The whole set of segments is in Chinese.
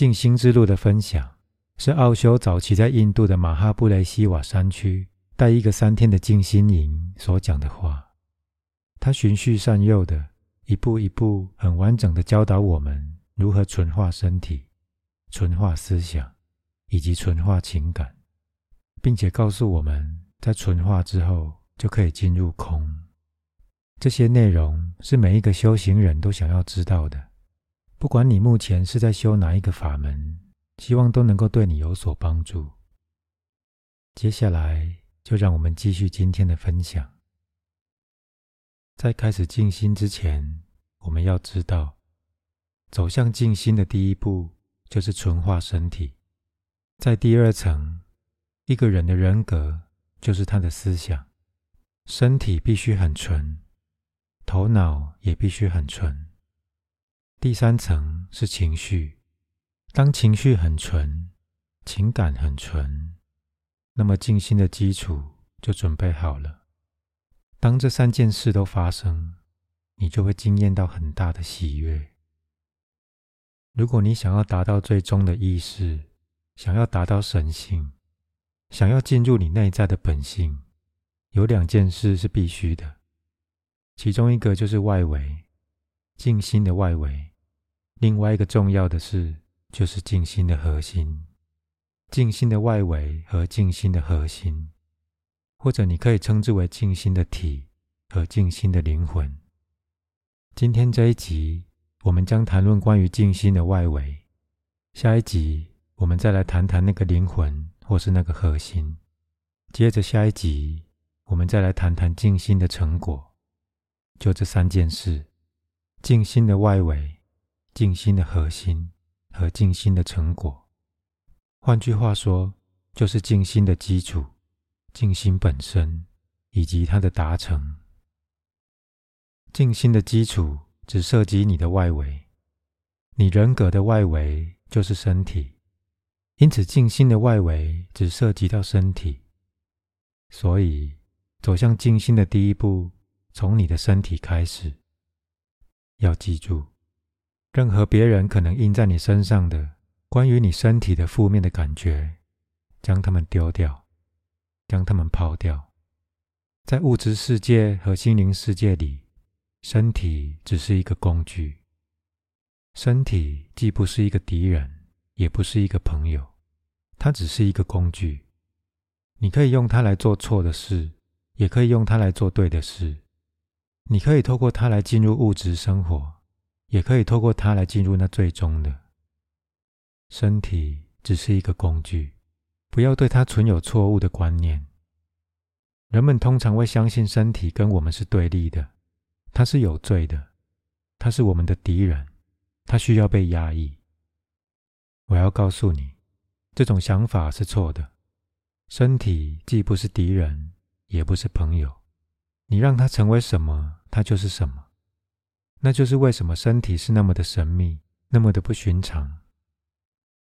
静心之路的分享，是奥修早期在印度的马哈布雷西瓦山区带一个三天的静心营所讲的话。他循序善诱的，一步一步，很完整的教导我们如何纯化身体、纯化思想以及纯化情感，并且告诉我们在纯化之后就可以进入空。这些内容是每一个修行人都想要知道的。不管你目前是在修哪一个法门，希望都能够对你有所帮助。接下来，就让我们继续今天的分享。在开始静心之前，我们要知道，走向静心的第一步就是纯化身体。在第二层，一个人的人格就是他的思想，身体必须很纯，头脑也必须很纯。第三层是情绪，当情绪很纯，情感很纯，那么静心的基础就准备好了。当这三件事都发生，你就会惊艳到很大的喜悦。如果你想要达到最终的意识，想要达到神性，想要进入你内在的本性，有两件事是必须的，其中一个就是外围，静心的外围。另外一个重要的事，就是静心的核心，静心的外围和静心的核心，或者你可以称之为静心的体和静心的灵魂。今天这一集，我们将谈论关于静心的外围；下一集，我们再来谈谈那个灵魂或是那个核心；接着下一集，我们再来谈谈静心的成果。就这三件事：静心的外围。静心的核心和静心的成果，换句话说，就是静心的基础、静心本身以及它的达成。静心的基础只涉及你的外围，你人格的外围就是身体，因此静心的外围只涉及到身体。所以，走向静心的第一步，从你的身体开始。要记住。任何别人可能印在你身上的关于你身体的负面的感觉，将它们丢掉，将它们抛掉。在物质世界和心灵世界里，身体只是一个工具。身体既不是一个敌人，也不是一个朋友，它只是一个工具。你可以用它来做错的事，也可以用它来做对的事。你可以透过它来进入物质生活。也可以透过它来进入那最终的。身体只是一个工具，不要对它存有错误的观念。人们通常会相信身体跟我们是对立的，它是有罪的，它是我们的敌人，它需要被压抑。我要告诉你，这种想法是错的。身体既不是敌人，也不是朋友。你让它成为什么，它就是什么。那就是为什么身体是那么的神秘，那么的不寻常。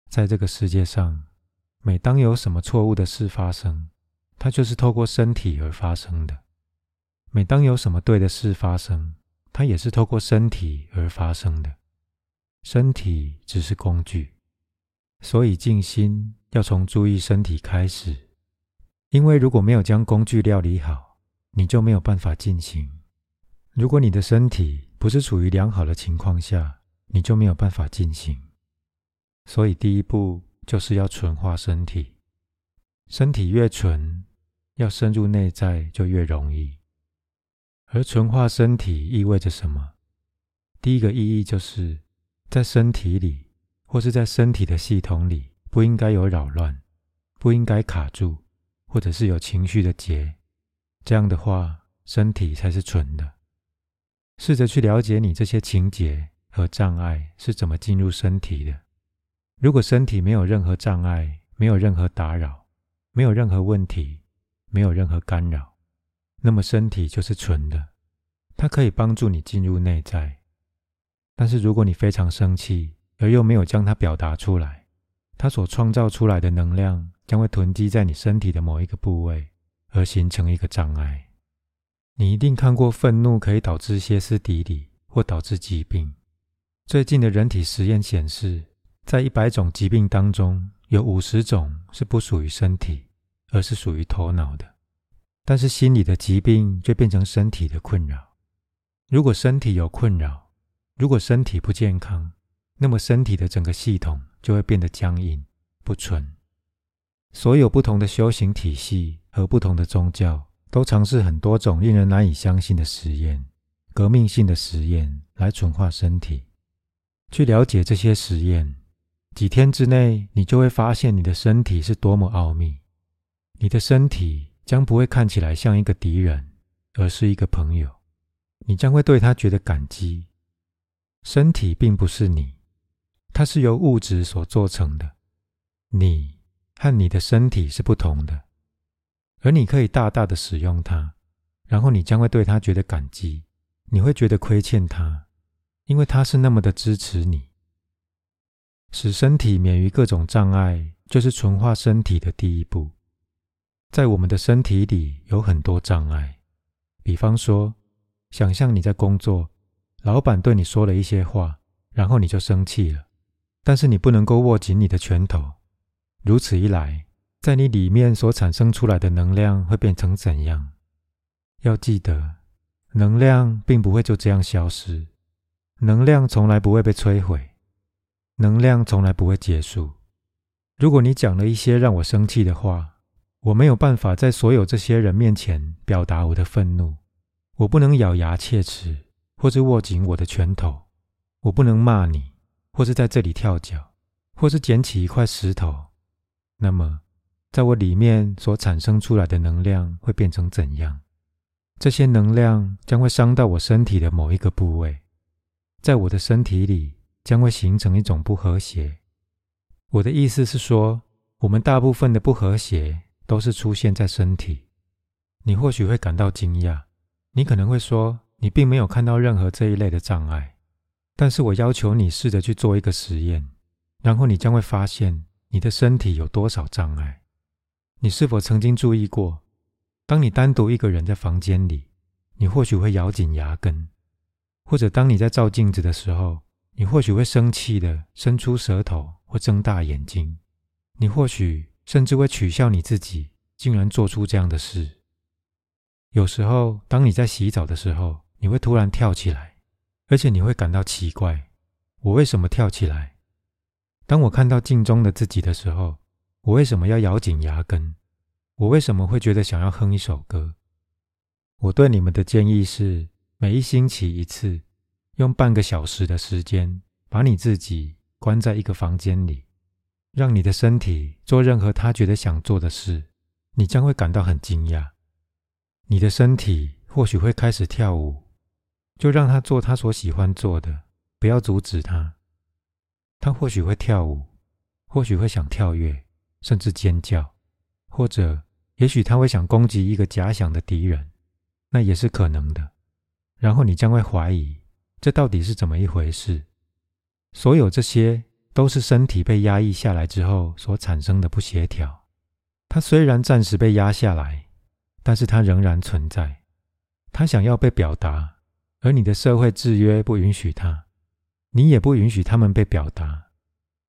在这个世界上，每当有什么错误的事发生，它就是透过身体而发生的；每当有什么对的事发生，它也是透过身体而发生的。身体只是工具，所以静心要从注意身体开始。因为如果没有将工具料理好，你就没有办法进行。如果你的身体，不是处于良好的情况下，你就没有办法进行。所以第一步就是要纯化身体。身体越纯，要深入内在就越容易。而纯化身体意味着什么？第一个意义就是在身体里，或是在身体的系统里，不应该有扰乱，不应该卡住，或者是有情绪的结。这样的话，身体才是纯的。试着去了解你这些情节和障碍是怎么进入身体的。如果身体没有任何障碍，没有任何打扰，没有任何问题，没有任何干扰，那么身体就是纯的，它可以帮助你进入内在。但是如果你非常生气，而又没有将它表达出来，它所创造出来的能量将会囤积在你身体的某一个部位，而形成一个障碍。你一定看过，愤怒可以导致歇斯底里或导致疾病。最近的人体实验显示，在一百种疾病当中，有五十种是不属于身体，而是属于头脑的。但是心理的疾病却变成身体的困扰。如果身体有困扰，如果身体不健康，那么身体的整个系统就会变得僵硬不纯。所有不同的修行体系和不同的宗教，都尝试很多种令人难以相信的实验、革命性的实验来纯化身体。去了解这些实验，几天之内，你就会发现你的身体是多么奥秘。你的身体将不会看起来像一个敌人，而是一个朋友。你将会对他觉得感激。身体并不是你，它是由物质所做成的。你和你的身体是不同的，而你可以大大的使用它，然后你将会对他觉得感激。你会觉得亏欠他，因为他是那么的支持你。使身体免于各种障碍，就是纯化身体的第一步。在我们的身体里有很多障碍，比方说。想象你在工作，老板对你说了一些话，然后你就生气了。但是你不能够握紧你的拳头，如此一来，在你里面所产生出来的能量会变成怎样？要记得，能量并不会就这样消失，能量从来不会被摧毁，能量从来不会结束。如果你讲了一些让我生气的话，我没有办法在所有这些人面前表达我的愤怒。我不能咬牙切齿，或是握紧我的拳头；我不能骂你，或是在这里跳脚，或是捡起一块石头。那么，在我里面所产生出来的能量会变成怎样？这些能量将会伤到我身体的某一个部位，在我的身体里将会形成一种不和谐。我的意思是说，我们大部分的不和谐都是出现在身体。你或许会感到惊讶。你可能会说，你并没有看到任何这一类的障碍，但是我要求你试着去做一个实验，然后你将会发现你的身体有多少障碍。你是否曾经注意过，当你单独一个人在房间里，你或许会咬紧牙根，或者当你在照镜子的时候，你或许会生气的伸出舌头或睁大眼睛，你或许甚至会取笑你自己，竟然做出这样的事。有时候，当你在洗澡的时候，你会突然跳起来，而且你会感到奇怪：我为什么跳起来？当我看到镜中的自己的时候，我为什么要咬紧牙根？我为什么会觉得想要哼一首歌？我对你们的建议是：每一星期一次，用半个小时的时间，把你自己关在一个房间里，让你的身体做任何他觉得想做的事，你将会感到很惊讶。你的身体或许会开始跳舞，就让他做他所喜欢做的，不要阻止他。他或许会跳舞，或许会想跳跃，甚至尖叫，或者也许他会想攻击一个假想的敌人，那也是可能的。然后你将会怀疑，这到底是怎么一回事？所有这些都是身体被压抑下来之后所产生的不协调。它虽然暂时被压下来。但是它仍然存在，它想要被表达，而你的社会制约不允许它，你也不允许他们被表达，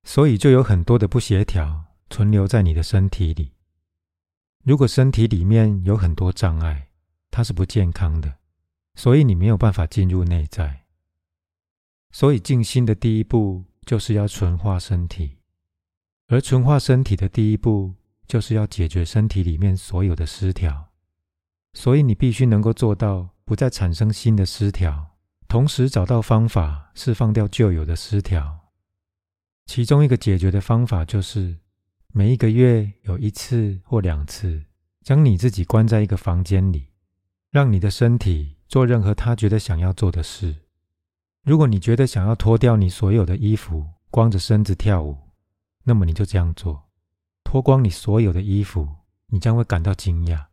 所以就有很多的不协调存留在你的身体里。如果身体里面有很多障碍，它是不健康的，所以你没有办法进入内在。所以静心的第一步就是要纯化身体，而纯化身体的第一步就是要解决身体里面所有的失调。所以你必须能够做到不再产生新的失调，同时找到方法释放掉旧有的失调。其中一个解决的方法就是每一个月有一次或两次，将你自己关在一个房间里，让你的身体做任何他觉得想要做的事。如果你觉得想要脱掉你所有的衣服，光着身子跳舞，那么你就这样做，脱光你所有的衣服，你将会感到惊讶。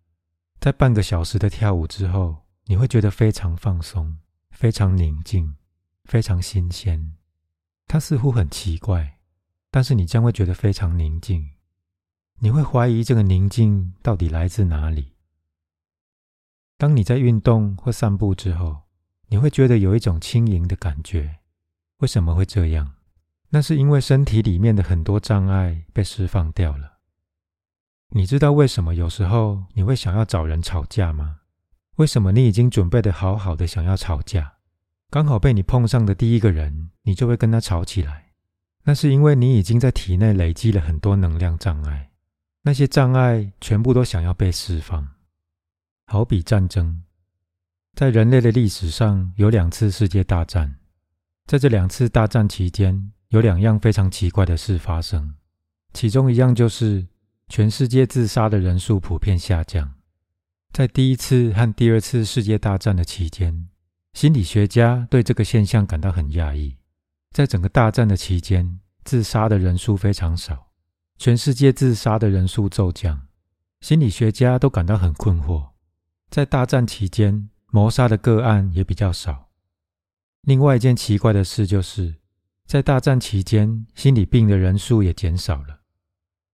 在半个小时的跳舞之后，你会觉得非常放松、非常宁静、非常新鲜。它似乎很奇怪，但是你将会觉得非常宁静。你会怀疑这个宁静到底来自哪里。当你在运动或散步之后，你会觉得有一种轻盈的感觉。为什么会这样？那是因为身体里面的很多障碍被释放掉了。你知道为什么有时候你会想要找人吵架吗？为什么你已经准备的好好的想要吵架，刚好被你碰上的第一个人，你就会跟他吵起来？那是因为你已经在体内累积了很多能量障碍，那些障碍全部都想要被释放。好比战争，在人类的历史上有两次世界大战，在这两次大战期间，有两样非常奇怪的事发生，其中一样就是全世界自杀的人数普遍下降。在第一次和第二次世界大战的期间，心理学家对这个现象感到很讶异。在整个大战的期间，自杀的人数非常少，全世界自杀的人数骤降，心理学家都感到很困惑。在大战期间，谋杀的个案也比较少。另外一件奇怪的事就是，在大战期间，心理病的人数也减少了。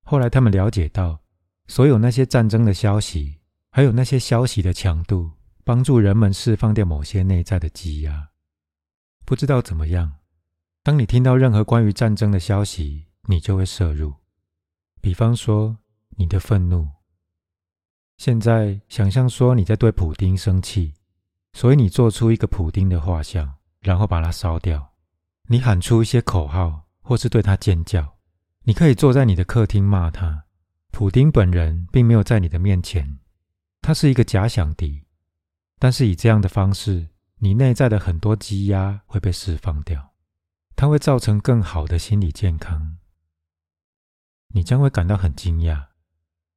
后来他们了解到，所有那些战争的消息。还有那些消息的强度，帮助人们释放掉某些内在的积压。不知道怎么样，当你听到任何关于战争的消息，你就会摄入。比方说，你的愤怒。现在想象说你在对普丁生气，所以你做出一个普丁的画像，然后把它烧掉。你喊出一些口号，或是对他尖叫。你可以坐在你的客厅骂他。普丁本人并没有在你的面前。他是一个假想敌，但是以这样的方式，你内在的很多积压会被释放掉，它会造成更好的心理健康。你将会感到很惊讶，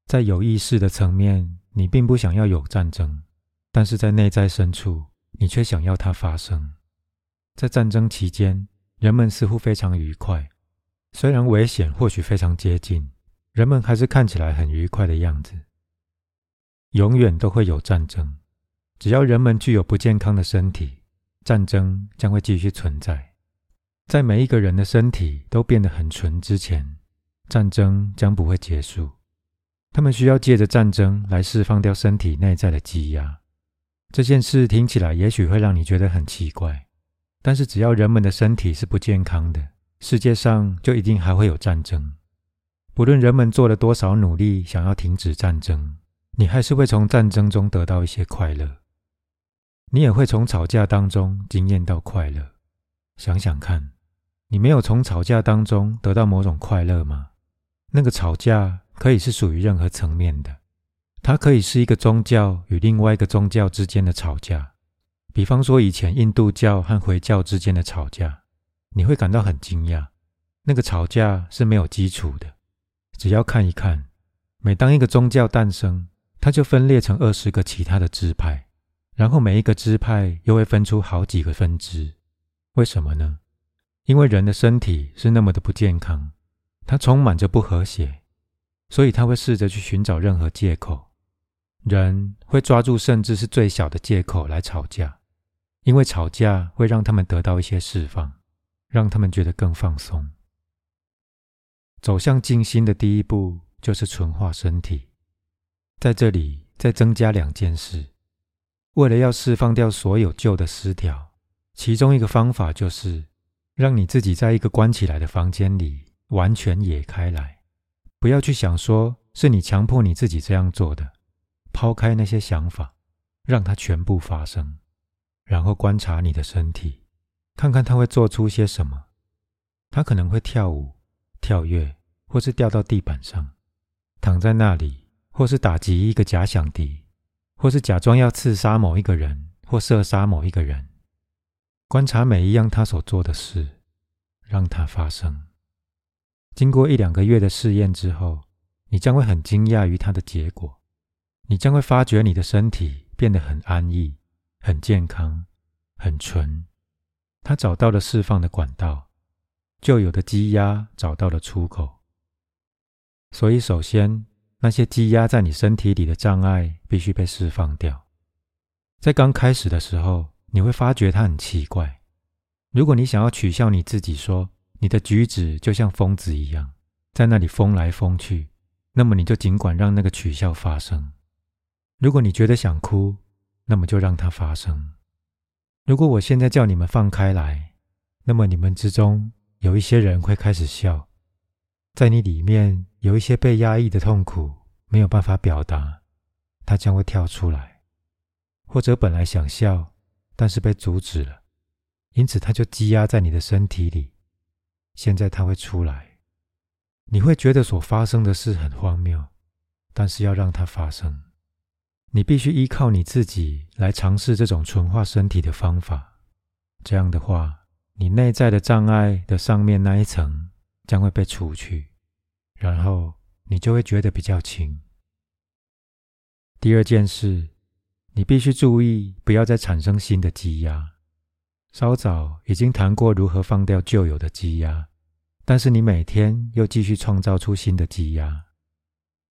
在有意识的层面，你并不想要有战争，但是在内在深处，你却想要它发生。在战争期间，人们似乎非常愉快，虽然危险或许非常接近，人们还是看起来很愉快的样子。永远都会有战争，只要人们具有不健康的身体，战争将会继续存在。在每一个人的身体都变得很纯之前，战争将不会结束。他们需要借着战争来释放掉身体内在的积压。这件事听起来也许会让你觉得很奇怪，但是只要人们的身体是不健康的，世界上就一定还会有战争。不论人们做了多少努力想要停止战争。你还是会从战争中得到一些快乐，你也会从吵架当中经验到快乐。想想看，你没有从吵架当中得到某种快乐吗？那个吵架可以是属于任何层面的，它可以是一个宗教与另外一个宗教之间的吵架，比方说以前印度教和回教之间的吵架，你会感到很惊讶，那个吵架是没有基础的。只要看一看，每当一个宗教诞生。它就分裂成二十个其他的支派，然后每一个支派又会分出好几个分支。为什么呢？因为人的身体是那么的不健康，它充满着不和谐，所以他会试着去寻找任何借口。人会抓住甚至是最小的借口来吵架，因为吵架会让他们得到一些释放，让他们觉得更放松。走向静心的第一步就是纯化身体。在这里再增加两件事，为了要释放掉所有旧的失调，其中一个方法就是让你自己在一个关起来的房间里完全野开来，不要去想说是你强迫你自己这样做的，抛开那些想法，让它全部发生，然后观察你的身体，看看它会做出些什么。它可能会跳舞、跳跃，或是掉到地板上，躺在那里。或是打击一个假想敌，或是假装要刺杀某一个人，或射杀某一个人。观察每一样他所做的事，让它发生。经过一两个月的试验之后，你将会很惊讶于它的结果。你将会发觉你的身体变得很安逸、很健康、很纯。他找到了释放的管道，旧有的积压找到了出口。所以，首先。那些积压在你身体里的障碍必须被释放掉。在刚开始的时候，你会发觉它很奇怪。如果你想要取笑你自己，说你的举止就像疯子一样，在那里疯来疯去，那么你就尽管让那个取笑发生。如果你觉得想哭，那么就让它发生。如果我现在叫你们放开来，那么你们之中有一些人会开始笑，在你里面有一些被压抑的痛苦没有办法表达，它将会跳出来，或者本来想笑，但是被阻止了，因此它就积压在你的身体里。现在它会出来，你会觉得所发生的事很荒谬，但是要让它发生，你必须依靠你自己来尝试这种纯化身体的方法。这样的话。你内在的障碍的上面那一层将会被除去，然后你就会觉得比较轻。第二件事，你必须注意不要再产生新的积压。稍早已经谈过如何放掉旧有的积压，但是你每天又继续创造出新的积压。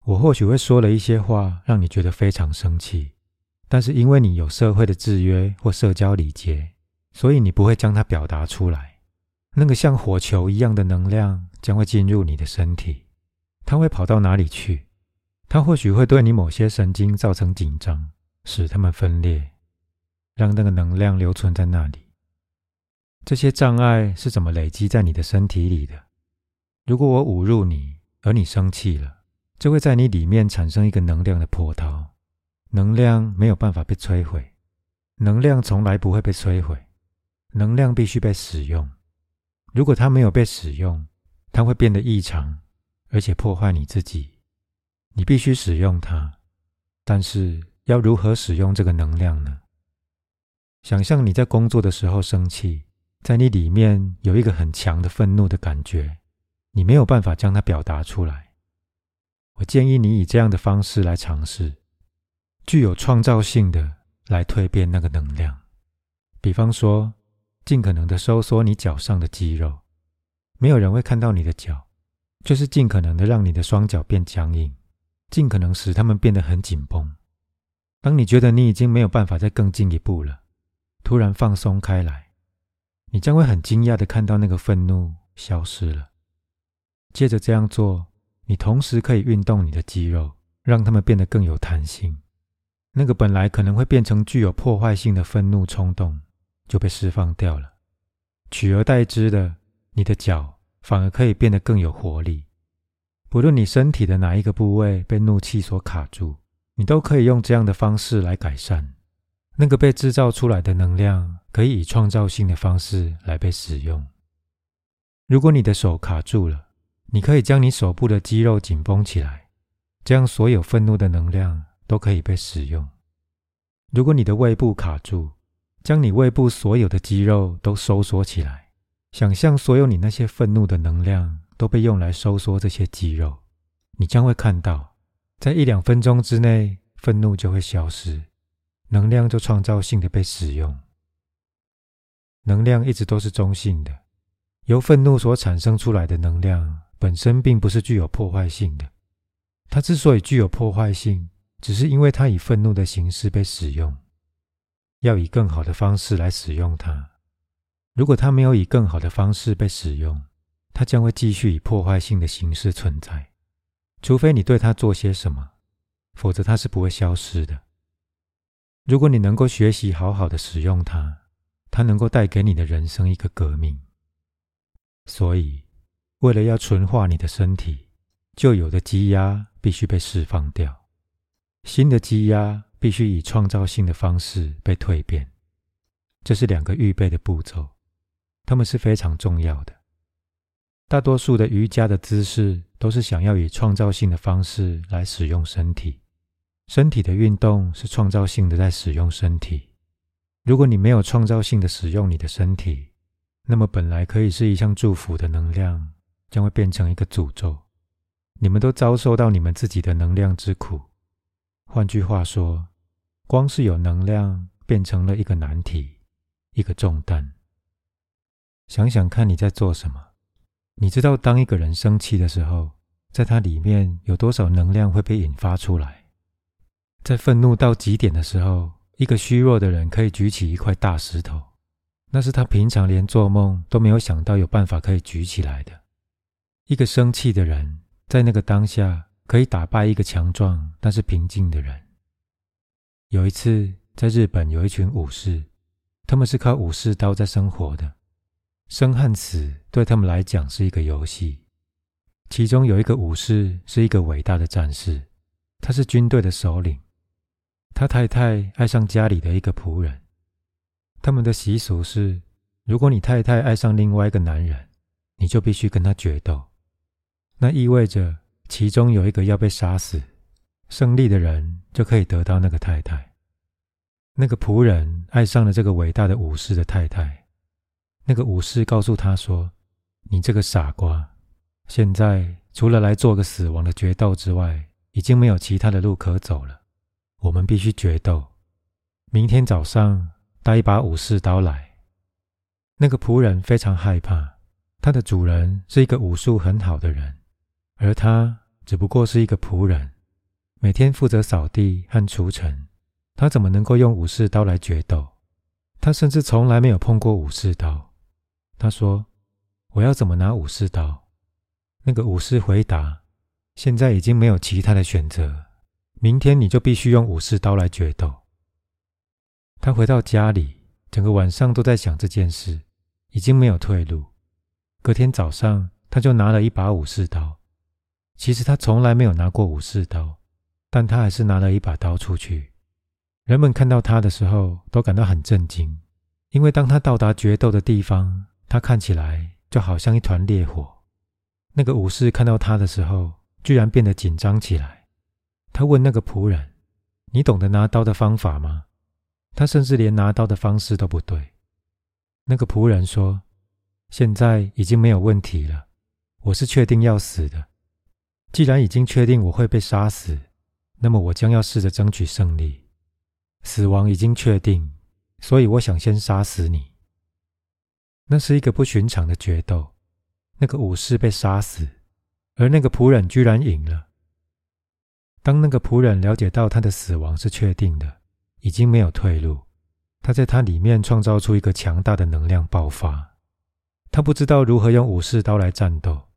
我或许会说了一些话让你觉得非常生气，但是因为你有社会的制约或社交礼节。所以你不会将它表达出来。那个像火球一样的能量将会进入你的身体，它会跑到哪里去？它或许会对你某些神经造成紧张，使它们分裂，让那个能量留存在那里。这些障碍是怎么累积在你的身体里的？如果我侮辱你，而你生气了，就会在你里面产生一个能量的波涛。能量没有办法被摧毁，能量从来不会被摧毁。能量必须被使用。如果它没有被使用，它会变得异常，而且破坏你自己。你必须使用它，但是要如何使用这个能量呢？想象你在工作的时候生气，在你里面有一个很强的愤怒的感觉，你没有办法将它表达出来。我建议你以这样的方式来尝试，具有创造性的来蜕变那个能量。比方说。尽可能的收缩你脚上的肌肉，没有人会看到你的脚，就是尽可能的让你的双脚变僵硬，尽可能使它们变得很紧绷。当你觉得你已经没有办法再更进一步了，突然放松开来，你将会很惊讶的看到那个愤怒消失了。接着这样做，你同时可以运动你的肌肉，让它们变得更有弹性。那个本来可能会变成具有破坏性的愤怒冲动。就被释放掉了，取而代之的，你的脚反而可以变得更有活力。不论你身体的哪一个部位被怒气所卡住，你都可以用这样的方式来改善。那个被制造出来的能量，可以以创造性的方式来被使用。如果你的手卡住了，你可以将你手部的肌肉紧绷起来，这样所有愤怒的能量都可以被使用。如果你的胃部卡住，将你胃部所有的肌肉都收缩起来，想象所有你那些愤怒的能量都被用来收缩这些肌肉，你将会看到，在一两分钟之内，愤怒就会消失，能量就创造性的被使用。能量一直都是中性的，由愤怒所产生出来的能量本身并不是具有破坏性的，它之所以具有破坏性，只是因为它以愤怒的形式被使用。要以更好的方式来使用它。如果它没有以更好的方式被使用，它将会继续以破坏性的形式存在。除非你对它做些什么，否则它是不会消失的。如果你能够学习好好的使用它，它能够带给你的人生一个革命。所以，为了要纯化你的身体，旧有的积压必须被释放掉，新的积压。必须以创造性的方式被蜕变，这是两个预备的步骤，它们是非常重要的。大多数的瑜伽的姿势都是想要以创造性的方式来使用身体，身体的运动是创造性的在使用身体。如果你没有创造性的使用你的身体，那么本来可以是一项祝福的能量，将会变成一个诅咒。你们都遭受到你们自己的能量之苦。换句话说，光是有能量变成了一个难题，一个重担。想想看你在做什么？你知道，当一个人生气的时候，在他里面有多少能量会被引发出来？在愤怒到极点的时候，一个虚弱的人可以举起一块大石头，那是他平常连做梦都没有想到有办法可以举起来的。一个生气的人，在那个当下。可以打败一个强壮但是平静的人。有一次，在日本有一群武士，他们是靠武士刀在生活的。生和死对他们来讲是一个游戏。其中有一个武士是一个伟大的战士，他是军队的首领。他太太爱上家里的一个仆人。他们的习俗是，如果你太太爱上另外一个男人，你就必须跟他决斗。那意味着其中有一个要被杀死，胜利的人就可以得到那个太太。那个仆人爱上了这个伟大的武士的太太。那个武士告诉他说：“你这个傻瓜。”现在除了来做个死亡的决斗之外，已经没有其他的路可走了。我们必须决斗。明天早上带一把武士刀来。那个仆人非常害怕，他的主人是一个武术很好的人，而他只不过是一个仆人，每天负责扫地和除尘。他怎么能够用武士刀来决斗？他甚至从来没有碰过武士刀。他说：“我要怎么拿武士刀？”那个武士回答：“现在已经没有其他的选择，明天你就必须用武士刀来决斗。”他回到家里，整个晚上都在想这件事，已经没有退路。隔天早上，他就拿了一把武士刀。其实他从来没有拿过武士刀，但他还是拿了一把刀出去。人们看到他的时候，都感到很震惊，因为当他到达决斗的地方，他看起来就好像一团烈火。那个武士看到他的时候，居然变得紧张起来。他问那个仆人：“你懂得拿刀的方法吗？”他甚至连拿刀的方式都不对。那个仆人说：“现在已经没有问题了，我是确定要死的。既然已经确定我会被杀死，那么我将要试着争取胜利。死亡已经确定，所以我想先杀死你。”那是一个不寻常的决斗。那个武士被杀死，而那个仆人居然赢了。当那个仆人了解到他的死亡是确定的，已经没有退路，他在他里面创造出一个强大的能量爆发。他不知道如何用武士刀来战斗，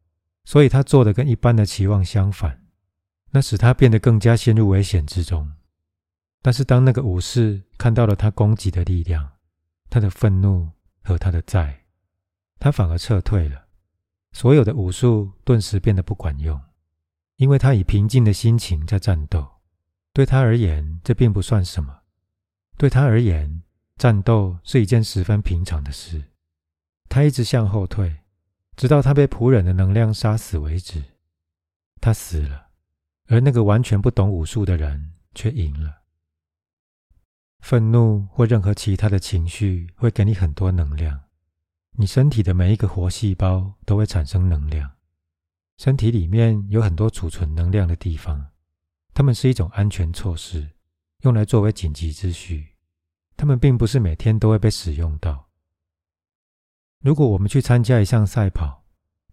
所以他做的跟一般的期望相反，那使他变得更加陷入危险之中。但是当那个武士看到了他攻击的力量、他的愤怒和他的债，他反而撤退了。所有的武术顿时变得不管用，因为他以平静的心情在战斗。对他而言，这并不算什么。对他而言，战斗是一件十分平常的事。他一直向后退，直到他被仆人的能量杀死为止。他死了，而那个完全不懂武术的人却赢了。愤怒或任何其他的情绪会给你很多能量。你身体的每一个活细胞都会产生能量，身体里面有很多储存能量的地方，它们是一种安全措施，用来作为紧急之需。它们并不是每天都会被使用到。如果我们去参加一项赛跑，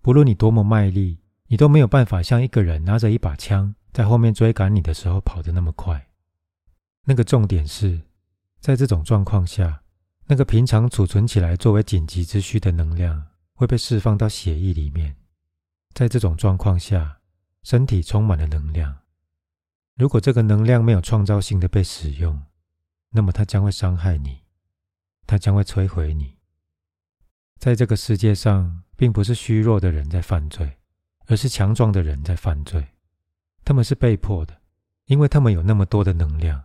不论你多么卖力，你都没有办法像一个人拿着一把枪在后面追赶你的时候跑得那么快。那个重点是在这种状况下。那个平常储存起来作为紧急之需的能量会被释放到血液里面，在这种状况下，身体充满了能量。如果这个能量没有创造性的被使用，那么它将会伤害你，它将会摧毁你。在这个世界上，并不是虚弱的人在犯罪，而是强壮的人在犯罪。他们是被迫的，因为他们有那么多的能量。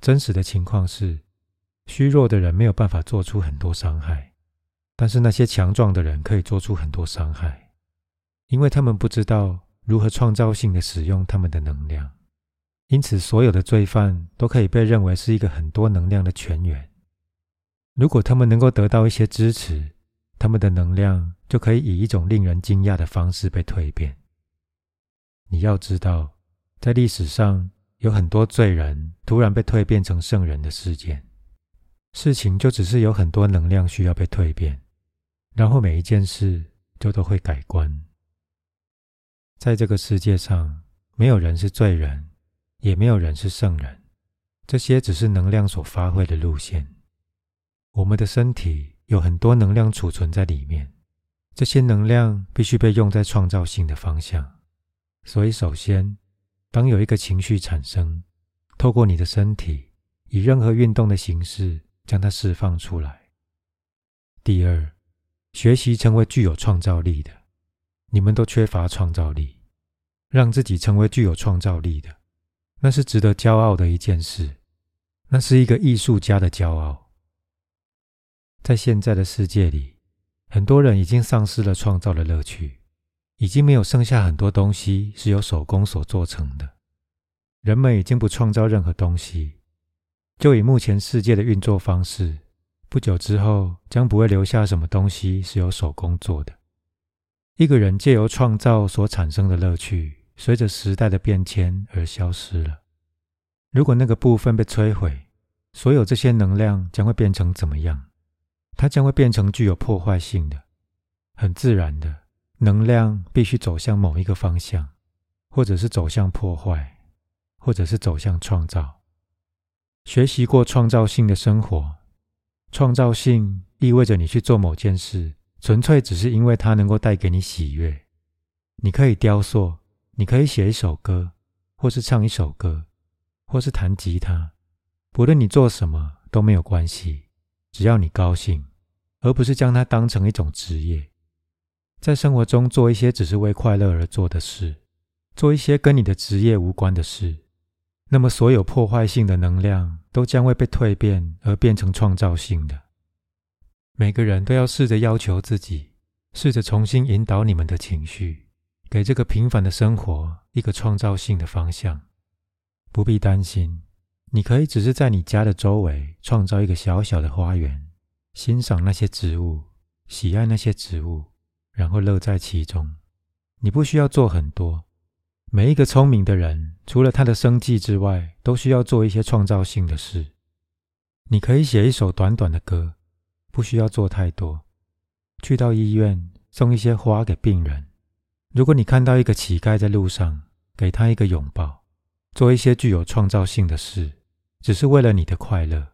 真实的情况是。虚弱的人没有办法做出很多伤害，但是那些强壮的人可以做出很多伤害，因为他们不知道如何创造性的使用他们的能量。因此，所有的罪犯都可以被认为是一个很多能量的泉源。如果他们能够得到一些支持，他们的能量就可以以一种令人惊讶的方式被蜕变。你要知道，在历史上有很多罪人突然被蜕变成圣人的事件。事情就只是有很多能量需要被蜕变，然后每一件事就都会改观。在这个世界上，没有人是罪人，也没有人是圣人，这些只是能量所发挥的路线。我们的身体有很多能量储存在里面，这些能量必须被用在创造性的方向。所以，首先，当有一个情绪产生，透过你的身体，以任何运动的形式。将它释放出来。第二，学习成为具有创造力的。你们都缺乏创造力，让自己成为具有创造力的，那是值得骄傲的一件事。那是一个艺术家的骄傲。在现在的世界里，很多人已经丧失了创造的乐趣，已经没有剩下很多东西是由手工所做成的。人们已经不创造任何东西。就以目前世界的运作方式，不久之后将不会留下什么东西是由手工做的。一个人借由创造所产生的乐趣，随着时代的变迁而消失了。如果那个部分被摧毁，所有这些能量将会变成怎么样？它将会变成具有破坏性的。很自然的，能量必须走向某一个方向，或者是走向破坏，或者是走向创造。学习过创造性的生活，创造性意味着你去做某件事。纯粹只是因为它能够带给你喜悦。你可以雕塑，你可以写一首歌，或是唱一首歌，或是弹吉他。不论你做什么都没有关系，只要你高兴，而不是将它当成一种职业。在生活中做一些只是为快乐而做的事，做一些跟你的职业无关的事，那么所有破坏性的能量都将会被蜕变而变成创造性的。每个人都要试着要求自己，试着重新引导你们的情绪，给这个平凡的生活一个创造性的方向。不必担心，你可以只是在你家的周围创造一个小小的花园，欣赏那些植物，喜爱那些植物，然后乐在其中。你不需要做很多。每一个聪明的人，除了他的生计之外，都需要做一些创造性的事。你可以写一首短短的歌。不需要做太多，去到医院送一些花给病人。如果你看到一个乞丐在路上，给他一个拥抱，做一些具有创造性的事，只是为了你的快乐。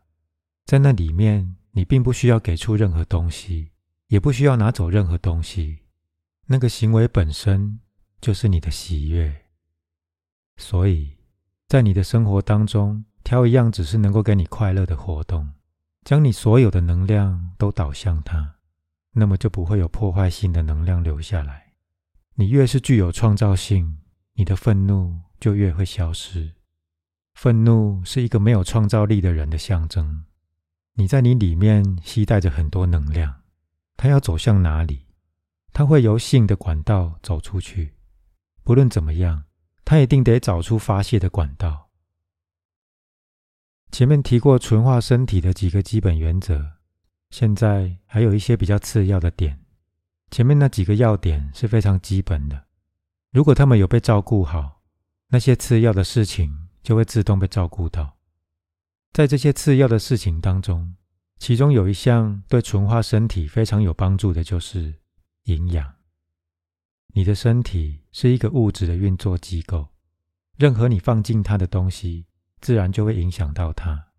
在那里面，你并不需要给出任何东西，也不需要拿走任何东西。那个行为本身就是你的喜悦。所以，在你的生活当中，挑一样只是能够给你快乐的活动。将你所有的能量都导向它，那么就不会有破坏性的能量留下来。你越是具有创造性，你的愤怒就越会消失。愤怒是一个没有创造力的人的象征。你在你里面携带着很多能量，它要走向哪里？它会由性的管道走出去。不论怎么样，他一定得找出发泄的管道。前面提过纯化身体的几个基本原则，现在还有一些比较次要的点。前面那几个要点是非常基本的，如果他们有被照顾好，那些次要的事情就会自动被照顾到。在这些次要的事情当中，其中有一项对纯化身体非常有帮助的，就是营养。你的身体是一个物质的运作机构，任何你放进它的东西。自然就会影响到它。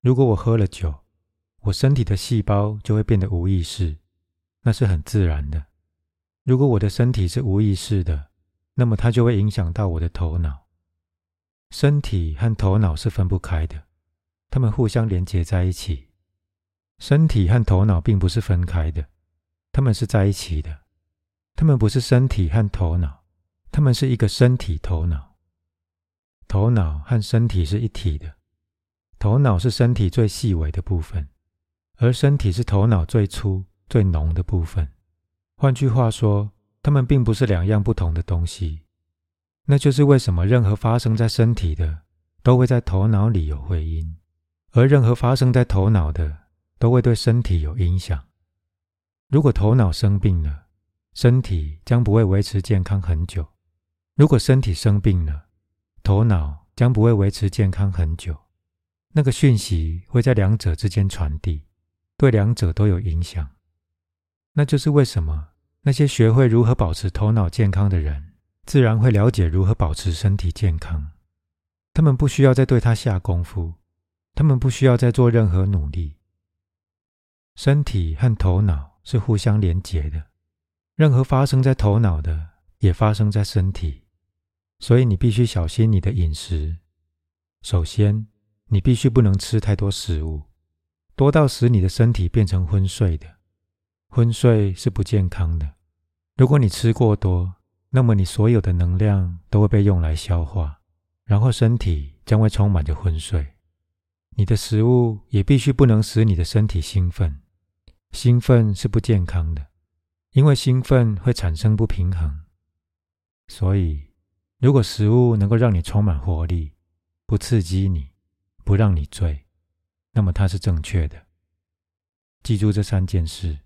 如果我喝了酒，我身体的细胞就会变得无意识，那是很自然的。如果我的身体是无意识的，那么它就会影响到我的头脑。身体和头脑是分不开的，它们互相连接在一起。身体和头脑并不是分开的，它们是在一起的。他们不是身体和头脑，他们是一个身体头脑。头脑和身体是一体的，头脑是身体最细微的部分，而身体是头脑最粗、最浓的部分。换句话说，他们并不是两样不同的东西。那就是为什么任何发生在身体的，都会在头脑里有回音，而任何发生在头脑的，都会对身体有影响。如果头脑生病了，身体将不会维持健康很久；如果身体生病了，头脑将不会维持健康很久，那个讯息会在两者之间传递，对两者都有影响。那就是为什么那些学会如何保持头脑健康的人，自然会了解如何保持身体健康。他们不需要再对他下功夫，他们不需要再做任何努力。身体和头脑是互相连结的，任何发生在头脑的，也发生在身体。所以你必须小心你的饮食。首先，你必须不能吃太多食物，多到使你的身体变成昏睡的。昏睡是不健康的。如果你吃过多，那么你所有的能量都会被用来消化，然后身体将会充满着昏睡。你的食物也必须不能使你的身体兴奋，兴奋是不健康的，因为兴奋会产生不平衡。所以，如果食物能够让你充满活力，不刺激你，不让你醉，那么它是正确的。记住这三件事：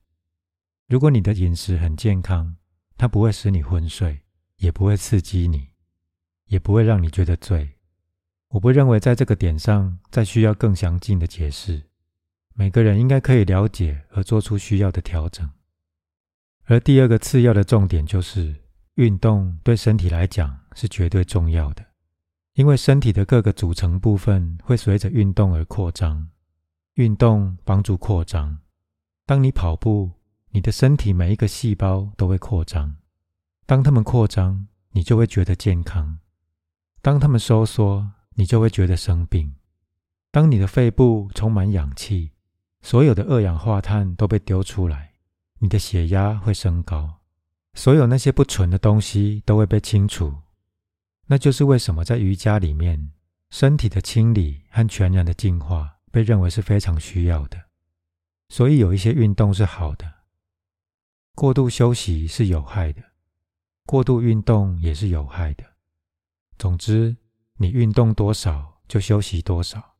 如果你的饮食很健康，它不会使你昏睡，也不会刺激你，也不会让你觉得醉。我不认为在这个点上再需要更详尽的解释，每个人应该可以了解和做出需要的调整。而第二个次要的重点就是，运动对身体来讲是绝对重要的，因为身体的各个组成部分会随着运动而扩张，运动帮助扩张。当你跑步，你的身体每一个细胞都会扩张，当它们扩张，你就会觉得健康；当它们收缩，你就会觉得生病。当你的肺部充满氧气，所有的二氧化碳都被丢出来，你的血压会升高，所有那些不纯的东西都会被清除。那就是为什么在瑜伽里面，身体的清理和全然的净化被认为是非常需要的。所以有一些运动是好的，过度休息是有害的，过度运动也是有害的。总之。你运动多少就休息多少。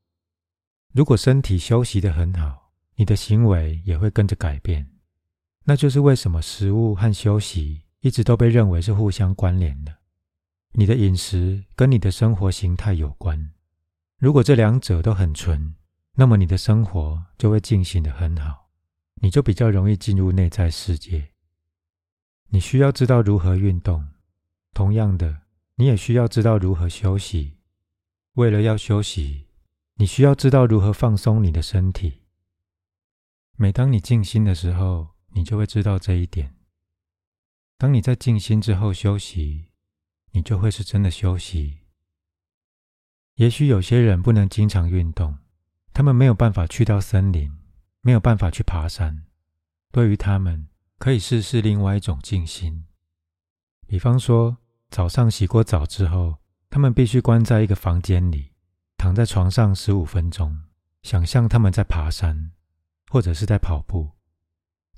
如果身体休息得很好，你的行为也会跟着改变。那就是为什么食物和休息一直都被认为是互相关联的。你的饮食跟你的生活形态有关。如果这两者都很纯，那么你的生活就会进行得很好，你就比较容易进入内在世界。你需要知道如何运动，同样的。你也需要知道如何休息。为了要休息，你需要知道如何放松你的身体。每当你静心的时候，你就会知道这一点。当你在静心之后休息，你就会是真的休息。也许有些人不能经常运动，他们没有办法去到森林，没有办法去爬山。对于他们，可以试试另外一种静心，比方说。早上洗过澡之后，他们必须关在一个房间里，躺在床上十五分钟，想象他们在爬山，或者是在跑步。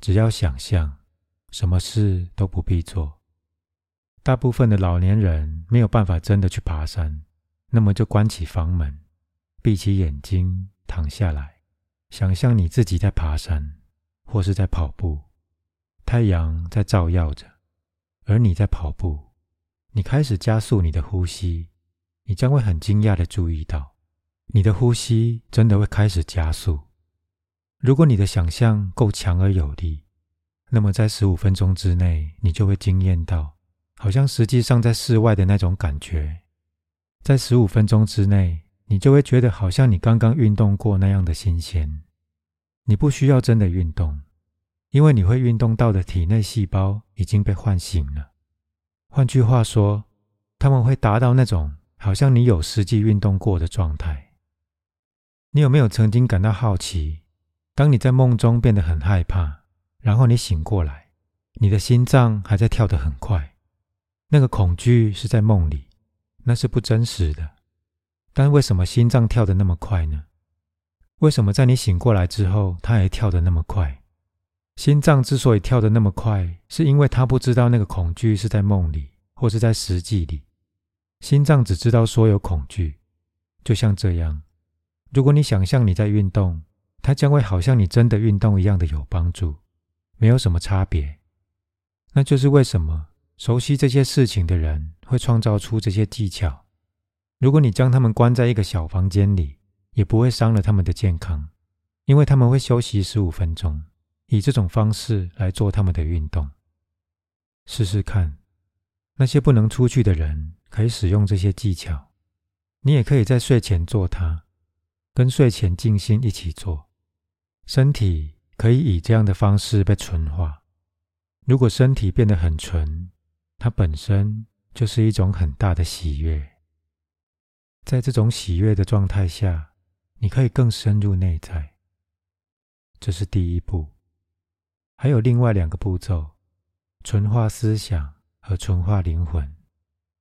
只要想象，什么事都不必做。大部分的老年人没有办法真的去爬山，那么就关起房门，闭起眼睛，躺下来，想象你自己在爬山，或是在跑步。太阳在照耀着，而你在跑步。你开始加速你的呼吸，你将会很惊讶的注意到，你的呼吸真的会开始加速。如果你的想象够强而有力，那么在十五分钟之内，你就会惊艳到，好像实际上在室外的那种感觉。在十五分钟之内，你就会觉得好像你刚刚运动过那样的新鲜。你不需要真的运动，因为你会运动到的体内细胞已经被唤醒了。换句话说，他们会达到那种好像你有实际运动过的状态。你有没有曾经感到好奇？当你在梦中变得很害怕，然后你醒过来，你的心脏还在跳得很快。那个恐惧是在梦里，那是不真实的。但为什么心脏跳得那么快呢？为什么在你醒过来之后，它还跳得那么快？心脏之所以跳得那么快，是因为他不知道那个恐惧是在梦里，或是在实际里。心脏只知道所有恐惧，就像这样。如果你想象你在运动，它将会好像你真的运动一样的有帮助，没有什么差别。那就是为什么熟悉这些事情的人会创造出这些技巧。如果你将他们关在一个小房间里，也不会伤了他们的健康，因为他们会休息十五分钟。以这种方式来做他们的运动，试试看。那些不能出去的人可以使用这些技巧，你也可以在睡前做它，跟睡前静心一起做。身体可以以这样的方式被纯化。如果身体变得很纯，它本身就是一种很大的喜悦。在这种喜悦的状态下，你可以更深入内在。这是第一步。还有另外两个步骤：纯化思想和纯化灵魂。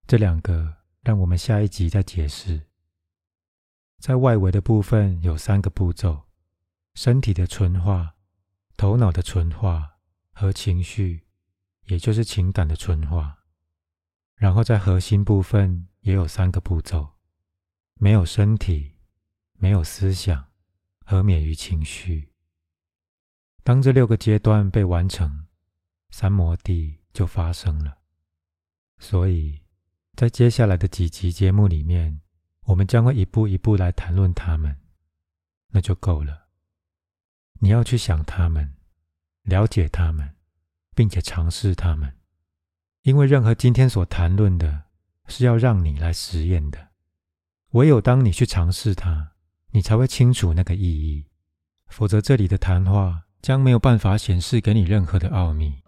这两个让我们下一集再解释。在外围的部分有三个步骤：身体的纯化、头脑的纯化和情绪，也就是情感的纯化。然后在核心部分也有三个步骤：没有身体，没有思想，和免于情绪。当这六个阶段被完成，三摩地就发生了。所以，在接下来的几集节目里面。我们将会一步一步来谈论他们，那就够了。你要去想他们，了解他们，并且尝试他们，因为任何今天所谈论的，是要让你来实验的。唯有当你去尝试它，你才会清楚那个意义。否则，这里的谈话将没有办法显示给你任何的奥秘。